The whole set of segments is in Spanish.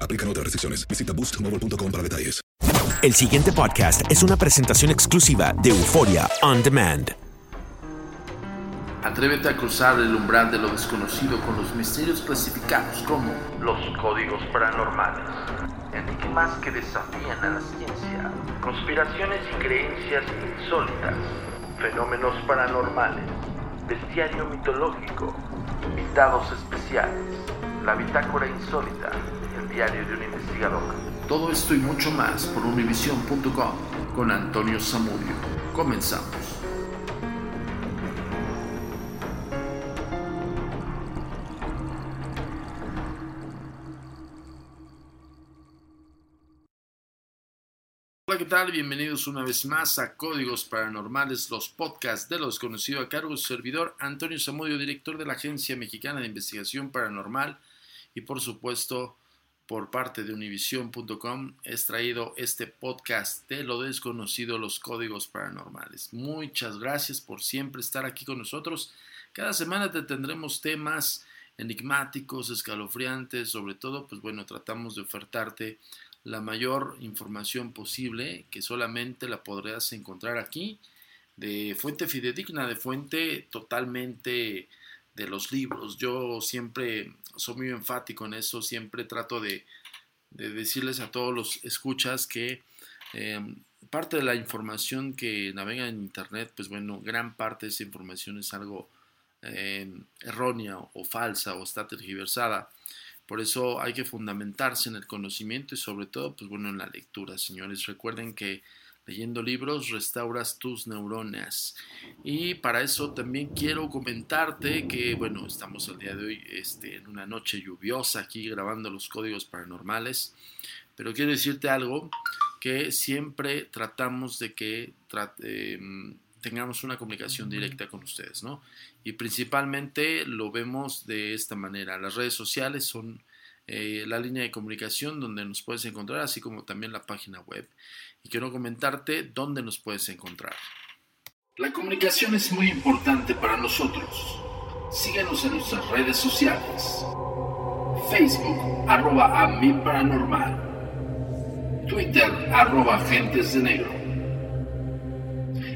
Aplican otras restricciones. Visita boostmobile.com para detalles. El siguiente podcast es una presentación exclusiva de Euforia On Demand. Atrévete a cruzar el umbral de lo desconocido con los misterios clasificados como los códigos paranormales, enigmas que desafían a la ciencia, conspiraciones y creencias insólitas, fenómenos paranormales, bestiario mitológico, invitados especiales, la bitácora insólita, el diario de un investigador. Todo esto y mucho más por univision.com con Antonio Zamudio. Comenzamos. Hola, ¿qué tal? Bienvenidos una vez más a Códigos Paranormales, los podcasts de lo desconocido a cargo de su servidor Antonio Zamudio, director de la Agencia Mexicana de Investigación Paranormal y por supuesto por parte de univision.com he traído este podcast de lo desconocido, los códigos paranormales. Muchas gracias por siempre estar aquí con nosotros. Cada semana te tendremos temas enigmáticos, escalofriantes, sobre todo, pues bueno, tratamos de ofertarte la mayor información posible que solamente la podrás encontrar aquí de fuente fidedigna, de fuente totalmente de los libros. Yo siempre soy muy enfático en eso, siempre trato de, de decirles a todos los escuchas que eh, parte de la información que navega en Internet, pues bueno, gran parte de esa información es algo eh, errónea o falsa o está tergiversada. Por eso hay que fundamentarse en el conocimiento y sobre todo, pues bueno, en la lectura, señores. Recuerden que leyendo libros restauras tus neuronas. Y para eso también quiero comentarte que, bueno, estamos el día de hoy este, en una noche lluviosa aquí grabando los códigos paranormales. Pero quiero decirte algo, que siempre tratamos de que eh, tengamos una comunicación directa con ustedes, ¿no? Y principalmente lo vemos de esta manera. Las redes sociales son eh, la línea de comunicación donde nos puedes encontrar, así como también la página web. Y quiero comentarte dónde nos puedes encontrar. La comunicación es muy importante para nosotros. Síguenos en nuestras redes sociales. Facebook, arroba a mi paranormal. Twitter, arroba agentes de negro.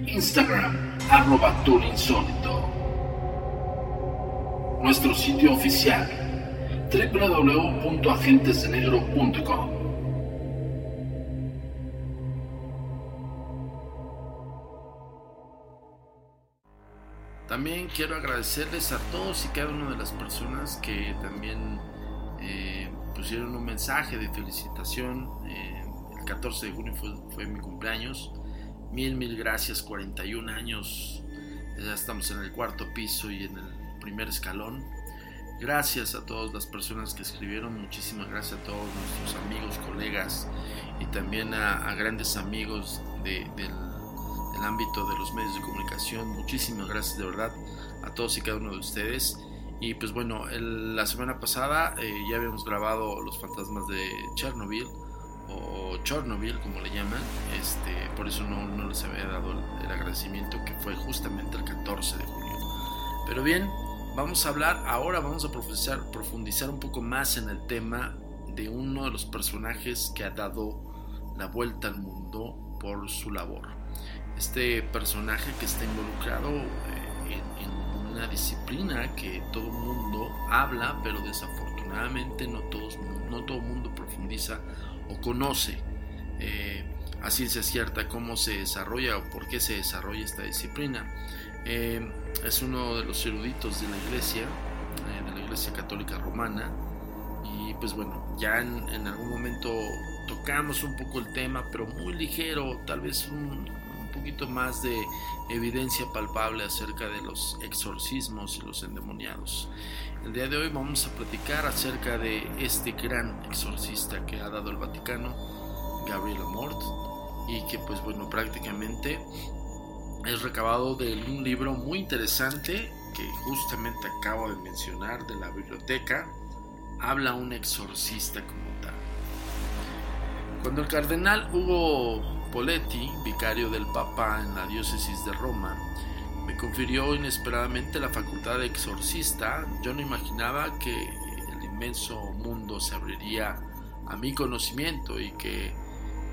Instagram, arroba insólito. Nuestro sitio oficial, www.agentesdenegro.com. También quiero agradecerles a todos y cada una de las personas que también eh, pusieron un mensaje de felicitación. Eh, el 14 de junio fue, fue, mi cumpleaños. Mil, mil gracias, 41 años. Ya estamos en el cuarto piso y en el primer escalón. Gracias a todas las personas que escribieron, muchísimas gracias a todos nuestros amigos, colegas y también a, a grandes amigos de, del, del, ámbito de los medios de comunicación. Muchísimas gracias de verdad a todos y cada uno de ustedes. Y pues bueno, el, la semana pasada eh, ya habíamos grabado Los Fantasmas de Chernobyl o Chernobyl como le llaman. Este, por eso no, no les había dado el, el agradecimiento que fue justamente el 14 de junio. Pero bien, Vamos a hablar ahora, vamos a profundizar, un poco más en el tema de uno de los personajes que ha dado la vuelta al mundo por su labor. Este personaje que está involucrado en, en una disciplina que todo el mundo habla, pero desafortunadamente no, todos, no todo el mundo profundiza o conoce eh, a ciencia cierta cómo se desarrolla o por qué se desarrolla esta disciplina. Eh, es uno de los eruditos de la iglesia, eh, de la iglesia católica romana. Y pues bueno, ya en, algún momento tocamos un poco el tema, pero muy ligero, tal vez un, un poquito más de evidencia palpable acerca de los exorcismos y los endemoniados. El día de hoy vamos a platicar acerca de este gran exorcista que ha dado el Vaticano, Gabriel Amort, y que pues bueno, prácticamente es recabado de un libro muy interesante que justamente acabo de mencionar de la biblioteca. Habla un exorcista como tal. Cuando el cardenal Hugo Poletti, vicario del Papa en la diócesis de Roma, me confirió inesperadamente la facultad de exorcista, yo no imaginaba que el inmenso mundo se abriría a mi conocimiento y que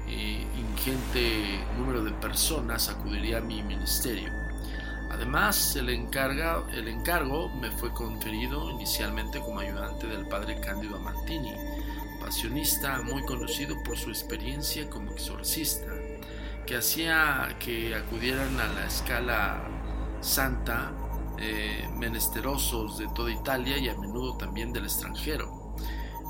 eh, ingente número de personas acudiría a mi ministerio. Además, el, encargo me fue conferido inicialmente como ayudante del padre Cándido Martini, pasionista muy conocido por su experiencia como exorcista, que hacía que acudieran a la escala santa eh, menesterosos de toda Italia y a menudo también del extranjero.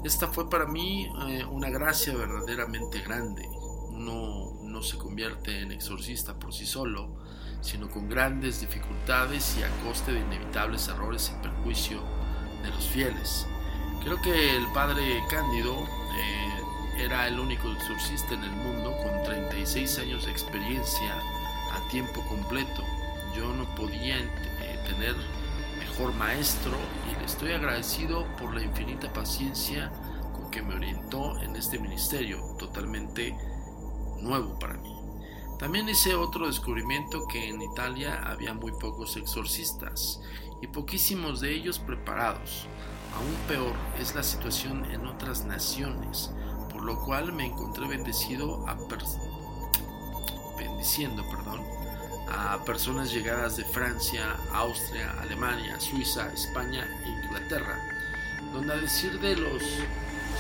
Esta fue para mí eh, una gracia verdaderamente grande uno no se convierte en exorcista por sí solo, sino con grandes dificultades y a coste de inevitables errores en perjuicio de los fieles. Creo que el padre Cándido eh, era el único exorcista en el mundo con 36 años de experiencia a tiempo completo. Yo no podía eh, tener mejor maestro y le estoy agradecido por la infinita paciencia con que me orientó en este ministerio totalmente nuevo para mí. También hice otro descubrimiento que en Italia había muy pocos exorcistas y poquísimos de ellos preparados. Aún peor es la situación en otras naciones, por lo cual me encontré bendecido a bendiciendo, perdón, a personas llegadas de Francia, Austria, Alemania, Suiza, España e Inglaterra, donde a decir de los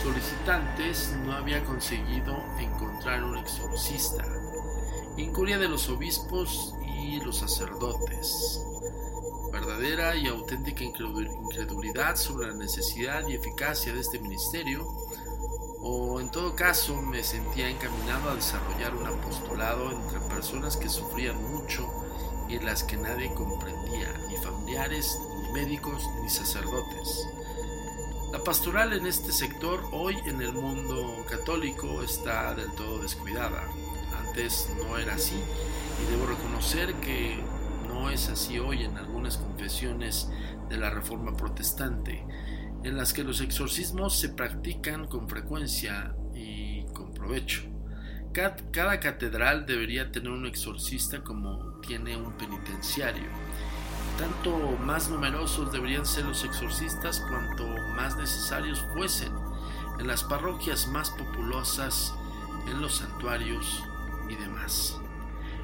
solicitantes no había conseguido encontrar un exorcista. Incuria de los obispos y los sacerdotes. Verdadera y auténtica incredulidad sobre la necesidad y eficacia de este ministerio, o en todo caso me sentía encaminado a desarrollar un apostolado entre personas que sufrían mucho y las que nadie comprendía, ni familiares, ni médicos, ni sacerdotes. La pastoral en este sector hoy en el mundo católico está del todo descuidada. Antes no era así y debo reconocer que no es así hoy en algunas confesiones de la Reforma Protestante, en las que los exorcismos se practican con frecuencia y con provecho. Cada catedral debería tener un exorcista como tiene un penitenciario tanto más numerosos deberían ser los exorcistas cuanto más necesarios fuesen en las parroquias más populosas, en los santuarios y demás.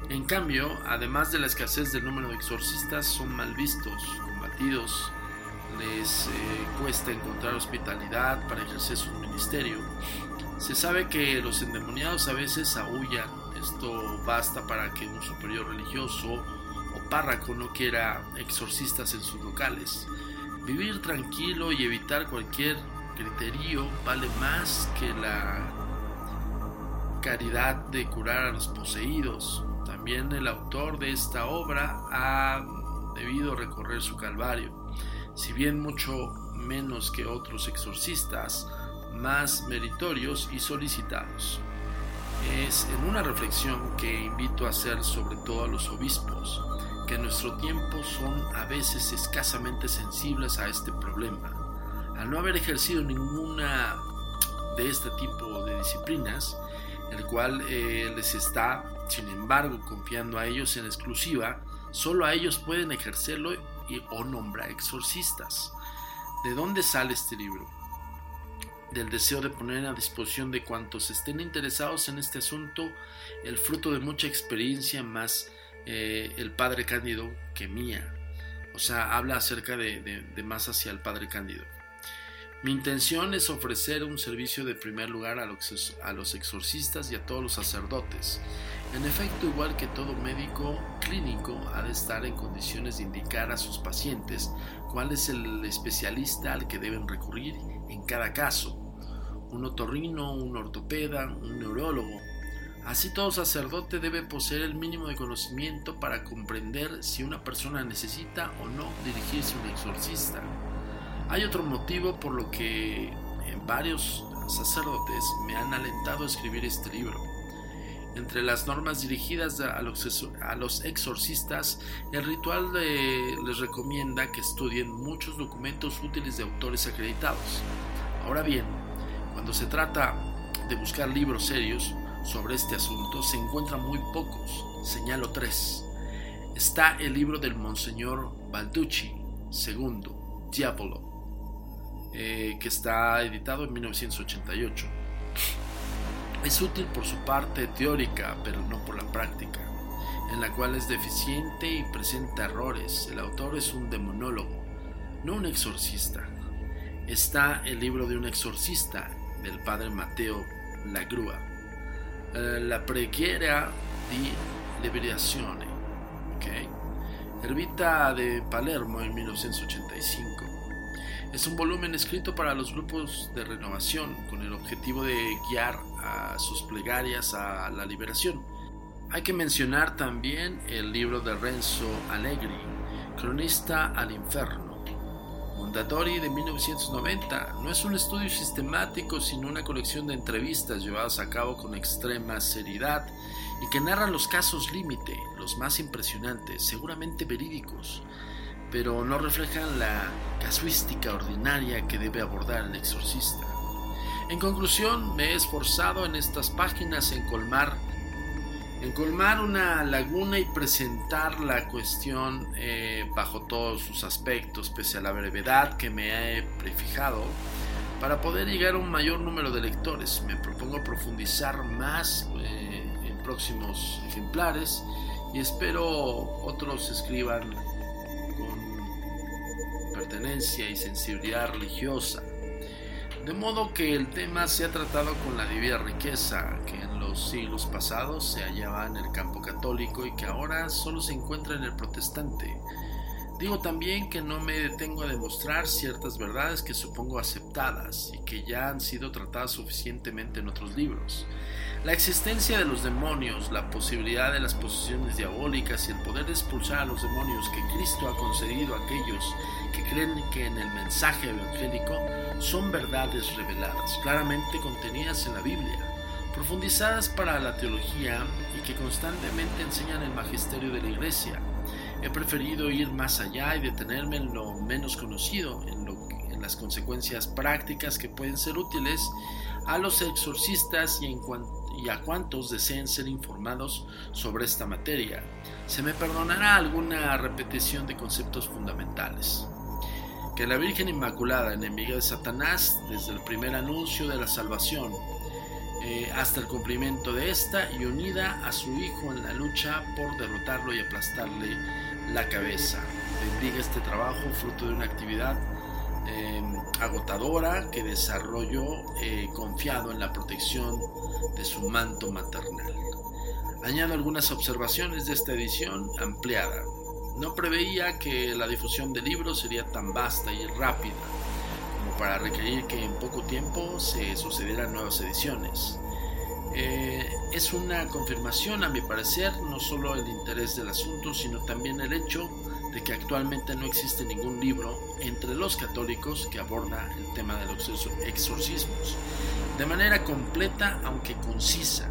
En cambio, además de la escasez del número de exorcistas, son mal vistos, combatidos, les eh, cuesta encontrar hospitalidad para ejercer su ministerio. Se sabe que los endemoniados a veces aullan, esto basta para que un superior religioso párraco no quiera exorcistas en sus locales. Vivir tranquilo y evitar cualquier criterio vale más que la caridad de curar a los poseídos. También el autor de esta obra ha debido recorrer su calvario, si bien mucho menos que otros exorcistas, más meritorios y solicitados. Es en una reflexión que invito a hacer sobre todo a los obispos, que en nuestro tiempo son a veces escasamente sensibles a este problema. Al no haber ejercido ninguna de este tipo de disciplinas, el cual eh, les está, sin embargo, confiando a ellos en exclusiva, solo a ellos pueden ejercerlo y, o nombrar exorcistas. ¿De dónde sale este libro? Del deseo de poner a disposición de cuantos estén interesados en este asunto el fruto de mucha experiencia más eh, el padre Cándido que mía. O sea, habla acerca de, más hacia el padre Cándido. Mi intención es ofrecer un servicio de primer lugar a los, a los exorcistas y a todos los sacerdotes. En efecto, igual que todo médico clínico, ha de estar en condiciones de indicar a sus pacientes cuál es el especialista al que deben recurrir en cada caso. Un otorrino, un ortopeda, un neurólogo. Así todo sacerdote debe poseer el mínimo de conocimiento para comprender si una persona necesita o no dirigirse a un exorcista. Hay otro motivo por lo que varios sacerdotes me han alentado a escribir este libro. Entre las normas dirigidas a los, exorcistas, el ritual les recomienda que estudien muchos documentos útiles de autores acreditados. Ahora bien, cuando se trata de buscar libros serios sobre este asunto, se encuentran muy pocos. Señalo tres. Está el libro del Monseñor Balducci, segundo, Diabolo, eh, que está editado en 1988. Es útil por su parte teórica, pero no por la práctica, en la cual es deficiente y presenta errores. El autor es un demonólogo, no un exorcista. Está el libro de un exorcista, del padre Mateo Lagrua, eh, La preghiera di liberazione, okay? Ervita de Palermo en 1985. Es un volumen escrito para los grupos de renovación con el objetivo de guiar a sus plegarias a la liberación. Hay que mencionar también el libro de Renzo Allegri, Cronista al Inferno. Mondadori de 1990 no es un estudio sistemático sino una colección de entrevistas llevadas a cabo con extrema seriedad y que narran los casos límite, los más impresionantes, seguramente verídicos, pero no reflejan la casuística ordinaria que debe abordar el exorcista. En conclusión, me he esforzado en estas páginas en colmar, en colmar una laguna y presentar la cuestión eh, bajo todos sus aspectos, pese a la brevedad que me he prefijado, para poder llegar a un mayor número de lectores. Me propongo profundizar más eh, en próximos ejemplares y espero otros escriban pertenencia y sensibilidad religiosa. De modo que el tema se ha tratado con la divina riqueza que los siglos pasados se hallaba en el campo católico y que ahora solo se encuentra en el protestante. Digo también que no me detengo a demostrar ciertas verdades que supongo aceptadas y que ya han sido tratadas suficientemente en otros libros. La existencia de los demonios, la posibilidad de las posesiones diabólicas y el poder de expulsar a los demonios que Cristo ha concedido a aquellos que creen que en el mensaje evangélico son verdades reveladas, claramente contenidas en la Biblia, profundizadas para la teología y que constantemente enseñan el magisterio de la Iglesia. He preferido ir más allá y detenerme en lo menos conocido, en, las consecuencias prácticas que pueden ser útiles a los exorcistas y y a cuantos deseen ser informados sobre esta materia. Se me perdonará alguna repetición de conceptos fundamentales. Que la Virgen Inmaculada, enemiga de Satanás, desde el primer anuncio de la salvación eh, hasta el cumplimiento de esta y unida a su Hijo en la lucha por derrotarlo y aplastarle la cabeza. Bendiga este trabajo, fruto de una actividad Em, agotadora que desarrolló eh, confiado en la protección de su manto maternal. Añado algunas observaciones de esta edición ampliada. No preveía que la difusión del libro sería tan vasta y rápida para requerir que en poco tiempo se sucedieran nuevas ediciones. Eh, es una confirmación, a mi parecer, no solo el interés del asunto, sino también el hecho de que actualmente no existe ningún libro entre los católicos que aborda el tema de los exorcismos de manera completa aunque concisa.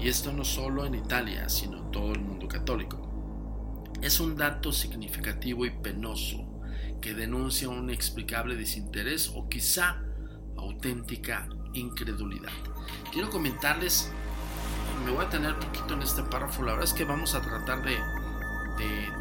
Y esto no solo en Italia, sino en todo el mundo católico. Es un dato significativo y penoso que denuncia un inexplicable desinterés o quizá auténtica incredulidad. Quiero comentarles, me voy a tener poquito en este párrafo, la verdad es que vamos a tratar de,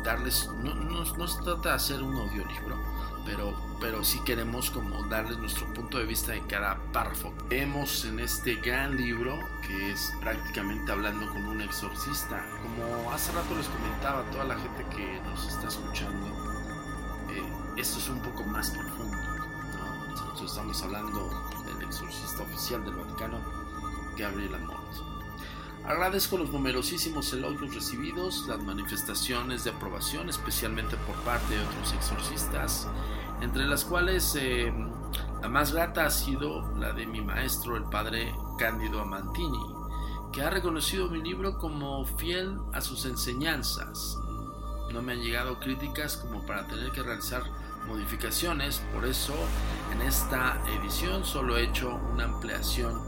darles, no, no, se trata de hacer un audiolibro, pero, pero sí queremos como darles nuestro punto de vista de cada párrafo. Vemos en este gran libro, que es prácticamente hablando con un exorcista, como hace rato les comentaba a toda la gente que nos está escuchando, esto es un poco más profundo. Nosotros estamos hablando del exorcista oficial del Vaticano, Gabriel Amor. Agradezco los numerosísimos elogios recibidos, las manifestaciones de aprobación, especialmente por parte de otros exorcistas, entre las cuales eh, la más grata ha sido la de mi maestro, el padre Cándido Amantini, que ha reconocido mi libro como fiel a sus enseñanzas. No me han llegado críticas como para tener que realizar modificaciones, por eso en esta edición solo he hecho una ampliación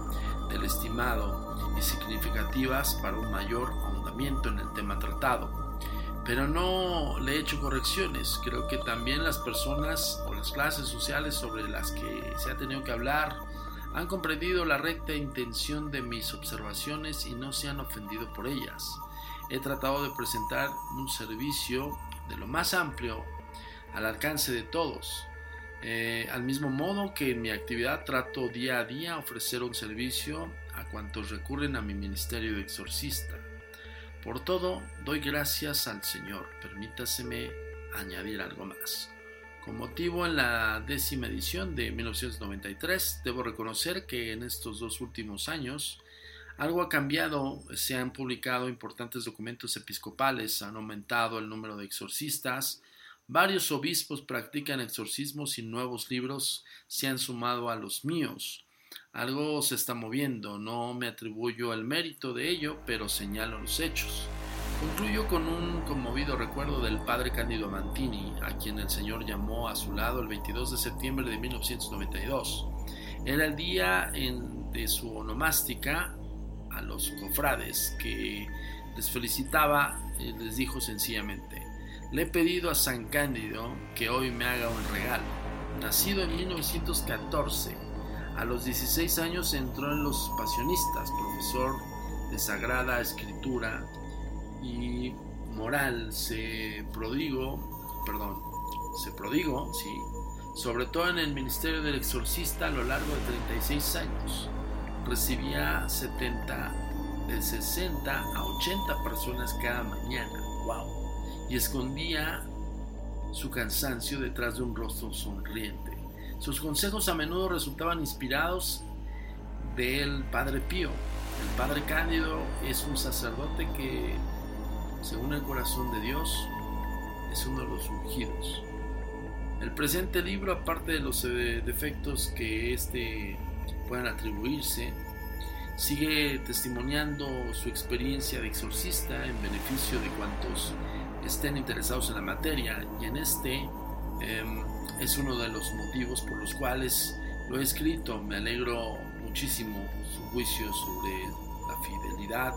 del estimado y significativas para un mayor ahondamiento en el tema tratado. Pero no le he hecho correcciones. Creo que también las personas o las clases sociales sobre las que se ha tenido que hablar han comprendido la recta intención de mis observaciones y no se han ofendido por ellas. He tratado de presentar un servicio de lo más amplio al alcance de todos. Eh, al mismo modo que en mi actividad trato día a día ofrecer un servicio a cuantos recurren a mi ministerio de exorcista. Por todo, doy gracias al Señor. Permítaseme añadir algo más. Con motivo en la décima edición de 1993, debo reconocer que en estos dos últimos años algo ha cambiado, se han publicado importantes documentos episcopales, han aumentado el número de exorcistas, varios obispos practican exorcismos y nuevos libros se han sumado a los míos. Algo se está moviendo, no me atribuyo el mérito de ello, pero señalo los hechos. Concluyo con un conmovido recuerdo del padre Cándido Mantini, a quien el Señor llamó a su lado el 22 de septiembre de 1992. Era el día de su onomástica a los cofrades, que les felicitaba les dijo sencillamente, le he pedido a San Cándido que hoy me haga un regalo. Nacido en 1914, a los 16 años entró en los Pasionistas, profesor de Sagrada Escritura y moral, se prodigó, perdón, se prodigó, sí, sobre todo en el ministerio del exorcista a lo largo de 36 años. Recibía 70, de 60 a 80 personas cada mañana, wow, y escondía su cansancio detrás de un rostro sonriente. Sus consejos a menudo resultaban inspirados del Padre Pío. El Padre Cándido es un sacerdote que, según el corazón de Dios, es uno de los ungidos. El presente libro, aparte de los eh, defectos que éste puedan atribuirse, sigue testimoniando su experiencia de exorcista en beneficio de cuantos estén interesados en la materia y en este em, es uno de los motivos por los cuales lo he escrito. Me alegro muchísimo su juicio sobre la fidelidad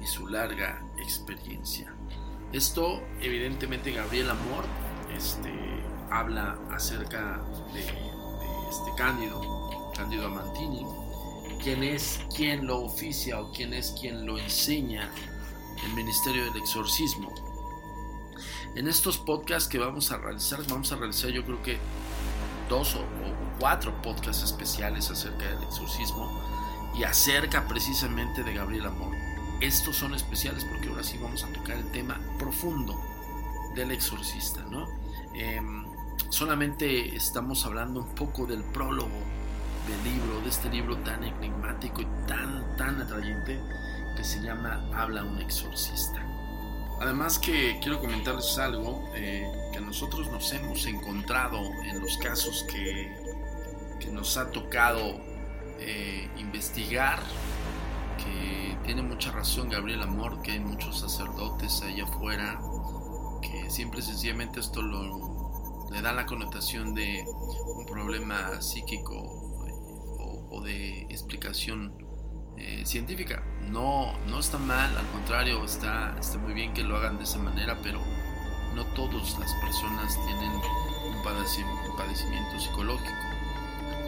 y su larga experiencia. Esto, evidentemente, Gabriel Amor este, habla acerca de, este Cándido, Cándido Amantini, quién es quien lo oficia o quién es quien lo enseña el Ministerio del Exorcismo. En estos podcasts que vamos a realizar, vamos a realizar yo creo que dos o, cuatro podcasts especiales acerca del exorcismo y acerca precisamente de Gabriel Amor. Estos son especiales porque ahora sí vamos a tocar el tema profundo del exorcista, ¿no? Em, solamente estamos hablando un poco del prólogo del libro, de este libro tan enigmático y tan, tan atrayente que se llama Habla un exorcista. Además que quiero comentarles algo eh, que nosotros nos hemos encontrado en los casos que que nos ha tocado eh, investigar, que tiene mucha razón Gabriel Amor, que hay muchos sacerdotes allá afuera, que siempre sencillamente esto lo, le da la connotación de un problema psíquico o, de explicación eh, científica. No, no está mal, al contrario, está, está muy bien que lo hagan de esa manera, pero no todas las personas tienen un padecimiento psicológico.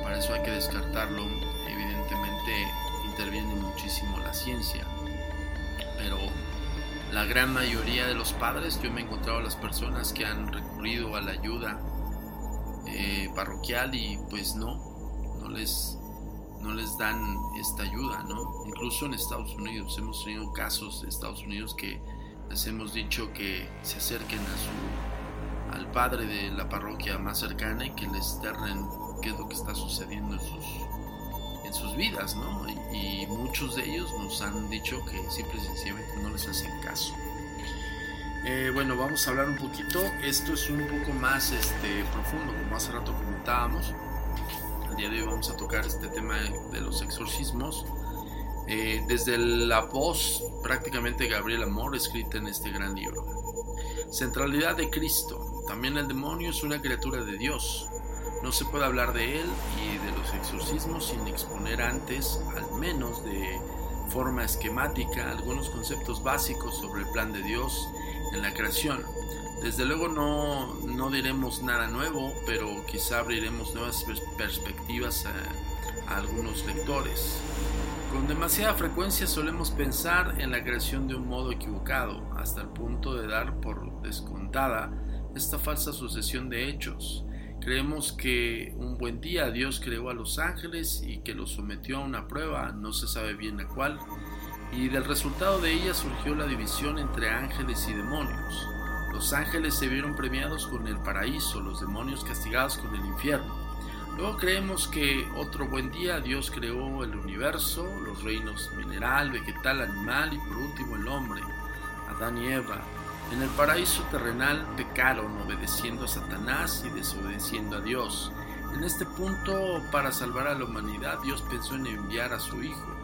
Para eso hay que descartarlo. Evidentemente interviene muchísimo la ciencia. Pero la gran mayoría de los padres, yo me he encontrado las personas que han recurrido a la ayuda eh, parroquial y pues no, no les, no les dan esta ayuda, ¿no? Incluso en Estados Unidos hemos tenido casos de Estados Unidos que les hemos dicho que se acerquen a su, al padre de la parroquia más cercana y que les derren qué es lo que está sucediendo en sus, en sus vidas, ¿no? Y, muchos de ellos nos han dicho que simple y sencillamente no les hacen caso. Eh, bueno, vamos a hablar un poquito. Esto es un poco más este, profundo, como hace rato comentábamos. El día de hoy vamos a tocar este tema de los exorcismos. Eh, desde la voz prácticamente Gabriel Amor escrita en este gran libro. Centralidad de Cristo. También el demonio es una criatura de Dios. No se puede hablar de él y de los exorcismos sin exponer antes, al menos de forma esquemática, algunos conceptos básicos sobre el plan de Dios en la creación. Desde luego no, no diremos nada nuevo, pero quizá abriremos nuevas perspectivas a algunos lectores. Con demasiada frecuencia solemos pensar en la creación de un modo equivocado, hasta el punto de dar por descontada esta falsa sucesión de hechos. Creemos que un buen día Dios creó a los ángeles y que los sometió a una prueba, no se sabe bien a cuál, y del resultado de ella surgió la división entre ángeles y demonios. Los ángeles se vieron premiados con el paraíso, los demonios castigados con el infierno. Luego creemos que otro buen día Dios creó el universo, los reinos mineral, vegetal, animal y por último el hombre, Adán y Eva. En el paraíso terrenal pecaron obedeciendo a Satanás y desobedeciendo a Dios. En este punto, para salvar a la humanidad, Dios pensó en enviar a su Hijo.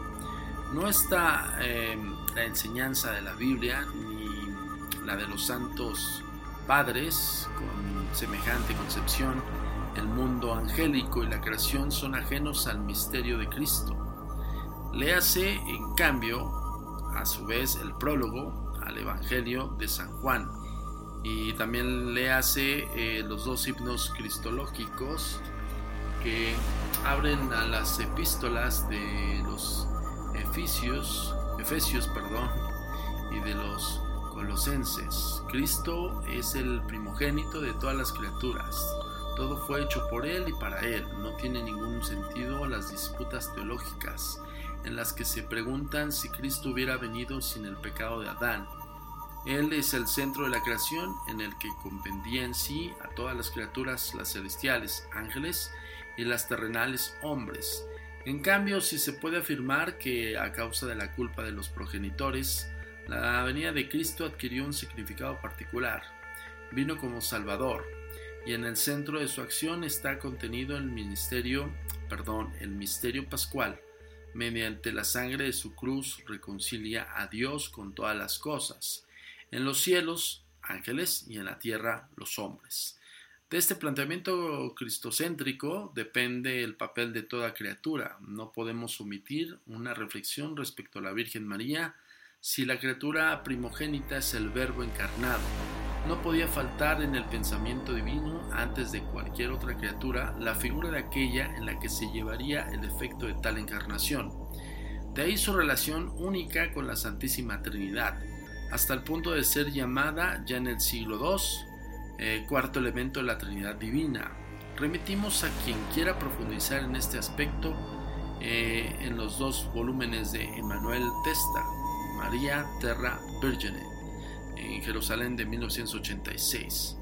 No está em, la enseñanza de la Biblia ni la de los santos padres con semejante concepción el mundo angélico y la creación son ajenos al misterio de Cristo. Léase, en cambio, a su vez, el prólogo al Evangelio de San Juan. Y también léase eh, los dos himnos cristológicos que abren a las epístolas de los Efesios, Efesios perdón, y de los Colosenses. Cristo es el primogénito de todas las criaturas todo fue hecho por Él y para Él. No tiene ningún sentido las disputas teológicas en las que se preguntan si Cristo hubiera venido sin el pecado de Adán. Él es el centro de la creación en el que comprendía en sí a todas las criaturas, las celestiales, ángeles, y las terrenales, hombres. En cambio, si se puede afirmar que a causa de la culpa de los progenitores, la venida de Cristo adquirió un significado particular. Vino como Salvador, y en el centro de su acción está contenido el ministerio, perdón, el misterio pascual. Mediante la sangre de su cruz reconcilia a Dios con todas las cosas, en los cielos, ángeles, y en la tierra, los hombres. De este planteamiento cristocéntrico depende el papel de toda criatura. No podemos omitir una reflexión respecto a la Virgen María si la criatura primogénita es el Verbo encarnado no podía faltar en el pensamiento divino, antes de cualquier otra criatura, la figura de aquella en la que se llevaría el efecto de tal encarnación. De ahí su relación única con la Santísima Trinidad, hasta el punto de ser llamada ya en el siglo II, eh, cuarto elemento de la Trinidad Divina. Remitimos a quien quiera profundizar en este aspecto eh, en los dos volúmenes de Emmanuel Testa, María Terra Virgine en Jerusalén de 1986.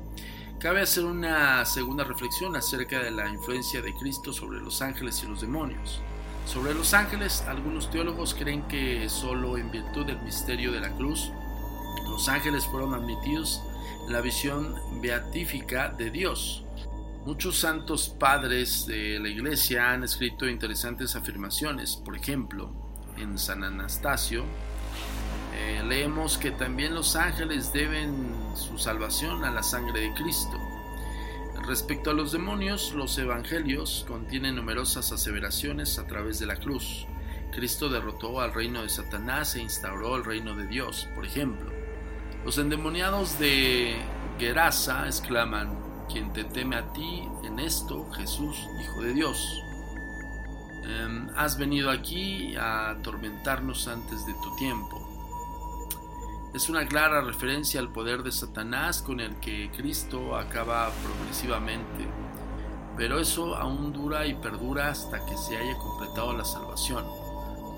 Cabe hacer una segunda reflexión acerca de la influencia de Cristo sobre los ángeles y los demonios. Sobre los ángeles, algunos teólogos creen que solo en virtud del misterio de la cruz, los ángeles fueron admitidos en la visión beatífica de Dios. Muchos santos padres de la iglesia han escrito interesantes afirmaciones. Por ejemplo, en San Anastasio eh, leemos que también los ángeles deben su salvación a la sangre de Cristo. Respecto a los demonios, los evangelios contienen numerosas aseveraciones a través de la cruz. Cristo derrotó al reino de Satanás e instauró el reino de Dios. Por ejemplo, los endemoniados de Gerasa exclaman, quien te teme a ti en esto, Jesús, Hijo de Dios. Em, has venido aquí a atormentarnos antes de tu tiempo. Es una clara referencia al poder de Satanás con el que Cristo acaba progresivamente, pero eso aún dura y perdura hasta que se haya completado la salvación,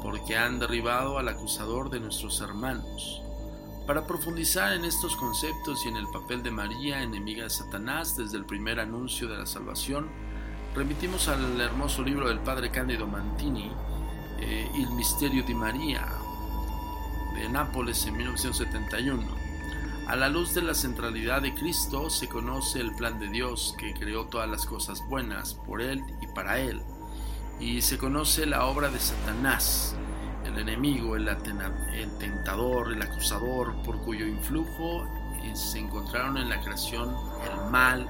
porque han derribado al acusador de nuestros hermanos. Para profundizar en estos conceptos y en el papel de María, enemiga de Satanás, desde el primer anuncio de la salvación, remitimos al hermoso libro del padre Cándido Mantini, eh, Il Misterio di María, de Nápoles en 1971. A la luz de la centralidad de Cristo se conoce el plan de Dios que creó todas las cosas buenas por Él y para Él, y se conoce la obra de Satanás, el enemigo, el, tentador, el acusador, por cuyo influjo eh, se encontraron en la creación el mal,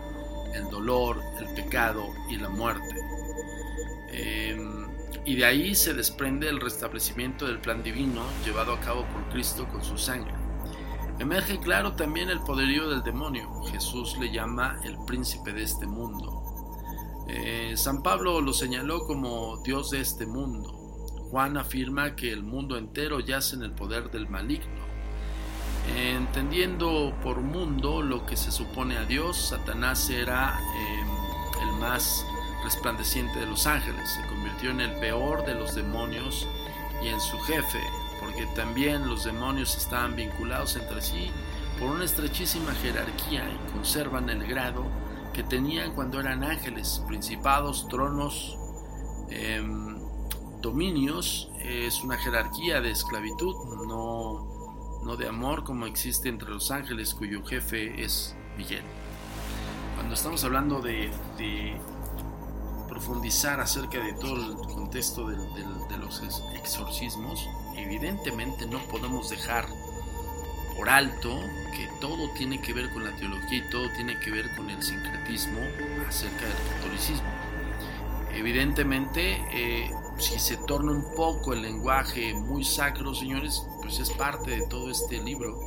el dolor, el pecado y la muerte. Em, y de ahí se desprende el restablecimiento del plan divino llevado a cabo por Cristo con su sangre. Emerge claro también el poderío del demonio. Jesús le llama el príncipe de este mundo. Eh, San Pablo lo señaló como Dios de este mundo. Juan afirma que el mundo entero yace en el poder del maligno. Entendiendo por mundo lo que se supone a Dios, Satanás era em, el más resplandeciente de los ángeles, convirtió en el peor de los demonios y en su jefe, porque también los demonios estaban vinculados entre sí por una estrechísima jerarquía y conservan el grado que tenían cuando eran ángeles, principados, tronos, em, dominios es una jerarquía de esclavitud, no, no de amor como existe entre los ángeles cuyo jefe es Miguel. Cuando estamos hablando de, profundizar acerca de todo el contexto de, los exorcismos, evidentemente no podemos dejar por alto que todo tiene que ver con la teología y todo tiene que ver con el sincretismo acerca del catolicismo. Evidentemente, eh, si se torna un poco el lenguaje muy sacro, señores, pues es parte de todo este libro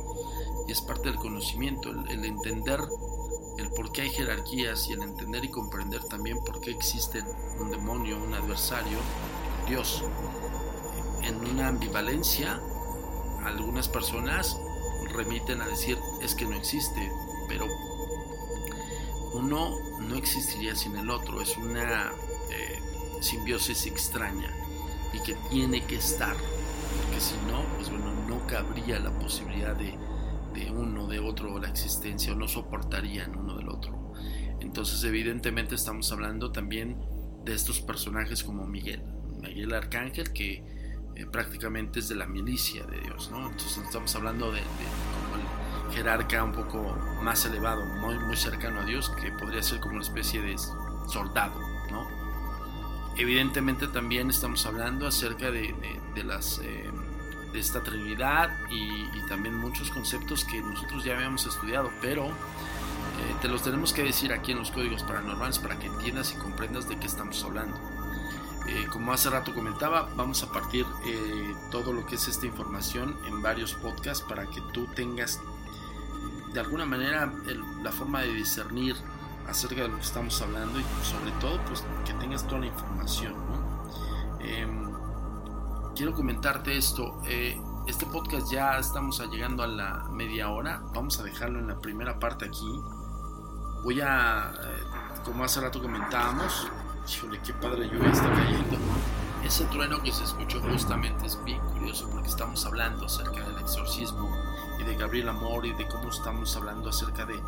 y es parte del conocimiento, el, entender el por qué hay jerarquías y el entender y comprender también por qué existe un demonio, un adversario, Dios. En una ambivalencia, algunas personas remiten a decir es que no existe, pero uno no existiría sin el otro, es una eh, simbiosis extraña y que tiene que estar, porque si no, pues bueno, no cabría la posibilidad de, de uno, de otro, la existencia, o no soportarían uno del otro. Entonces, evidentemente, estamos hablando también de estos personajes como Miguel, Miguel Arcángel, que eh, prácticamente es de la milicia de Dios, ¿no? Entonces, estamos hablando de, como el jerarca un poco más elevado, muy, muy cercano a Dios, que podría ser como una especie de soldado, ¿no? Evidentemente también estamos hablando acerca de, las, eh, de esta Trinidad y, también muchos conceptos que nosotros ya habíamos estudiado, pero eh, te los tenemos que decir aquí en los códigos paranormales para que entiendas y comprendas de qué estamos hablando. Eh, como hace rato comentaba, vamos a partir todo lo que es esta información en varios podcasts para que tú tengas de alguna manera la forma de discernir acerca de lo que estamos hablando y sobre todo pues que tengas toda la información. Em, quiero comentarte esto. Eh, este podcast ya estamos llegando a la media hora. Vamos a dejarlo en la primera parte aquí. Voy a, eh, como hace rato comentábamos, híjole, qué padre lluvia está cayendo. Ese trueno que se escuchó justamente es bien curioso porque estamos hablando acerca del exorcismo y de Gabriel Amor y de cómo estamos hablando acerca de,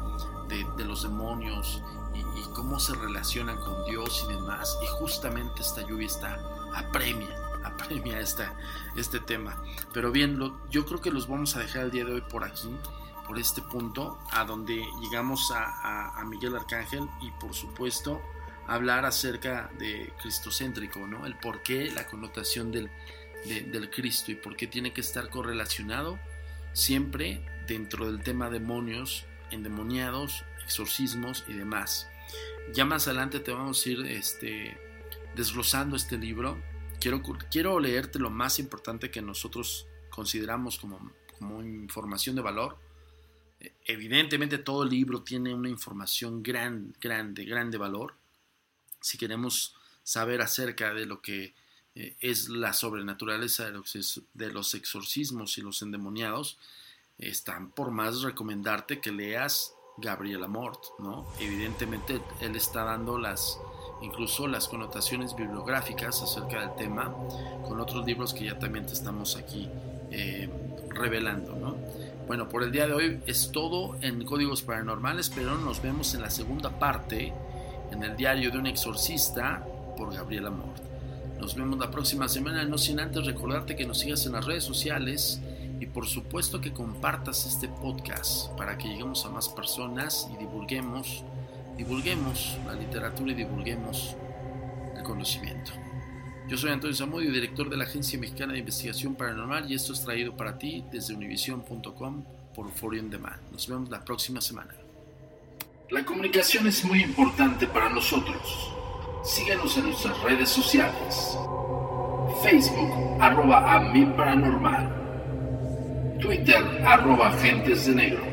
de, los demonios y, cómo se relacionan con Dios y demás. Y justamente esta lluvia está apremia, apremia esta, este tema. Pero bien, lo, yo creo que los vamos a dejar el día de hoy por aquí. por este punto, a donde llegamos a, Miguel Arcángel y por supuesto hablar acerca de cristocéntrico, ¿no? El por qué, la connotación del, del Cristo y por qué tiene que estar correlacionado siempre dentro del tema demonios, endemoniados, exorcismos y demás. Ya más adelante te vamos a ir este, desglosando este libro. Quiero, quiero leerte lo más importante que nosotros consideramos como, como información de valor. Evidentemente todo libro tiene una información gran, grande, grande valor. Si queremos saber acerca de lo que eh, es la sobrenaturaleza de los, exorcismos y los endemoniados, están por más recomendarte que leas Gabriel Amort, ¿no? Evidentemente él está dando las incluso las connotaciones bibliográficas acerca del tema con otros libros que ya también te estamos aquí eh, revelando, ¿no? Bueno, por el día de hoy es todo en Códigos Paranormales, pero nos vemos en la segunda parte, en el diario de un exorcista, por Gabriel Amort. Nos vemos la próxima semana, no sin antes recordarte que nos sigas en las redes sociales y por supuesto que compartas este podcast para que lleguemos a más personas y divulguemos, divulguemos la literatura y divulguemos el conocimiento. Yo soy Antonio Zamudio, director de la Agencia Mexicana de Investigación Paranormal y esto es traído para ti desde univision.com por Forion Demand. Nos vemos la próxima semana. La comunicación es muy importante para nosotros. Síguenos en nuestras redes sociales. Facebook, arroba a. Twitter, arroba Agentes de Negro.